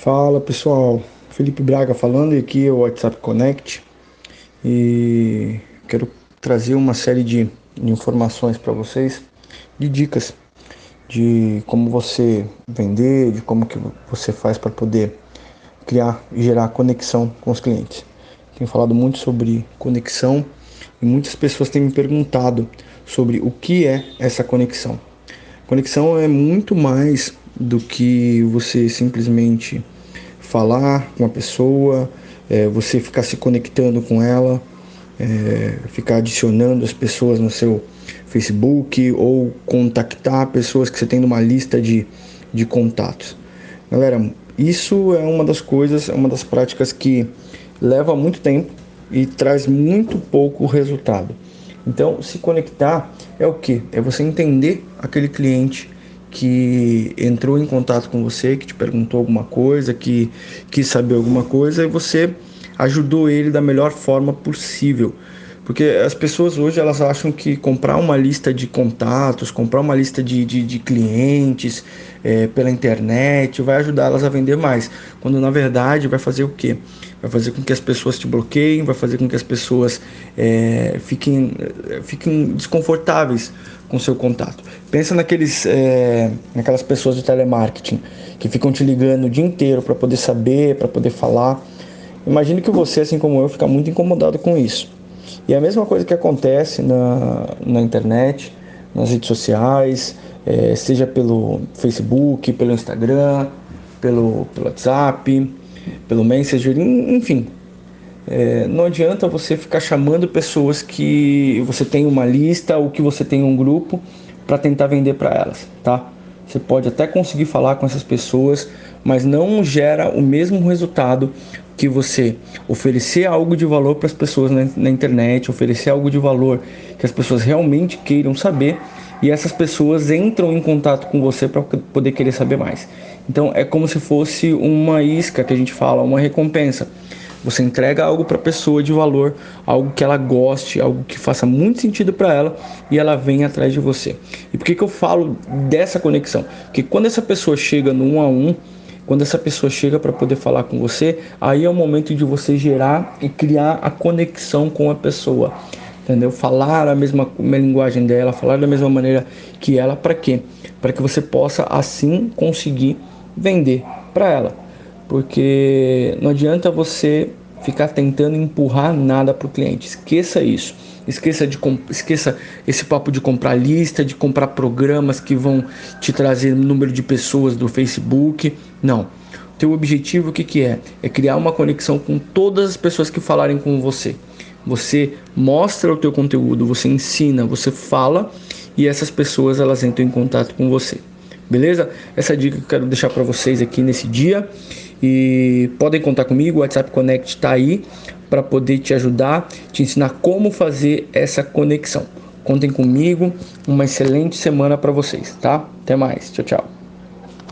Fala pessoal, Felipe Braga falando e aqui é o WhatsApp Connect e quero trazer uma série de informações para vocês, de dicas de como você vender, de como que você faz para poder criar e gerar conexão com os clientes. Tenho falado muito sobre conexão e muitas pessoas têm me perguntado sobre o que é essa conexão. Conexão é muito mais do que você simplesmente falar com a pessoa, é, você ficar se conectando com ela, é, ficar adicionando as pessoas no seu Facebook ou contactar pessoas que você tem numa lista de, de contatos. Galera, isso é uma das coisas, é uma das práticas que leva muito tempo e traz muito pouco resultado. Então, se conectar é o que? É você entender aquele cliente que entrou em contato com você, que te perguntou alguma coisa, que quis saber alguma coisa e você ajudou ele da melhor forma possível. Porque as pessoas hoje elas acham que comprar uma lista de contatos, comprar uma lista de, de, de clientes é, pela internet vai ajudar elas a vender mais. Quando na verdade vai fazer o quê? Vai fazer com que as pessoas te bloqueiem, vai fazer com que as pessoas é, fiquem, fiquem desconfortáveis com seu contato. Pensa naqueles, é, naquelas pessoas de telemarketing que ficam te ligando o dia inteiro para poder saber, para poder falar. Imagine que você, assim como eu, fica muito incomodado com isso. E é a mesma coisa que acontece na, na internet, nas redes sociais, é, seja pelo Facebook, pelo Instagram, pelo, pelo WhatsApp, pelo Messenger, enfim. É, não adianta você ficar chamando pessoas que você tem uma lista ou que você tem um grupo para tentar vender para elas, tá? Você pode até conseguir falar com essas pessoas, mas não gera o mesmo resultado que você oferecer algo de valor para as pessoas na, na, internet, oferecer algo de valor que as pessoas realmente queiram saber e essas pessoas entram em contato com você para poder querer saber mais. Então é como se fosse uma isca que a gente fala, uma recompensa. Você entrega algo para a pessoa de valor, algo que ela goste, algo que faça muito sentido para ela e ela vem atrás de você. E por que, que eu falo dessa conexão? Porque quando essa pessoa chega no um a um, quando essa pessoa chega para poder falar com você, aí é o momento de você gerar e criar a conexão com a pessoa. Entendeu? Falar a mesma, a linguagem dela, falar da mesma maneira que ela, para quê? Para que você possa assim conseguir vender para ela. Porque não adianta você ficar tentando empurrar nada para o cliente. Esqueça isso. Esqueça, de, esqueça esse papo de comprar lista, de comprar programas que vão te trazer número de pessoas do Facebook. Não. Teu objetivo o que, que é? É criar uma conexão com todas as pessoas que falarem com você. Você mostra o teu conteúdo, você ensina, você fala e essas pessoas elas entram em contato com você. Beleza? Essa dica que eu quero deixar para vocês aqui nesse dia. E podem contar comigo, o WhatsApp Connect está aí para poder te ajudar, te ensinar como fazer essa conexão. Contem comigo, uma excelente semana para vocês, tá? Até mais, tchau, tchau.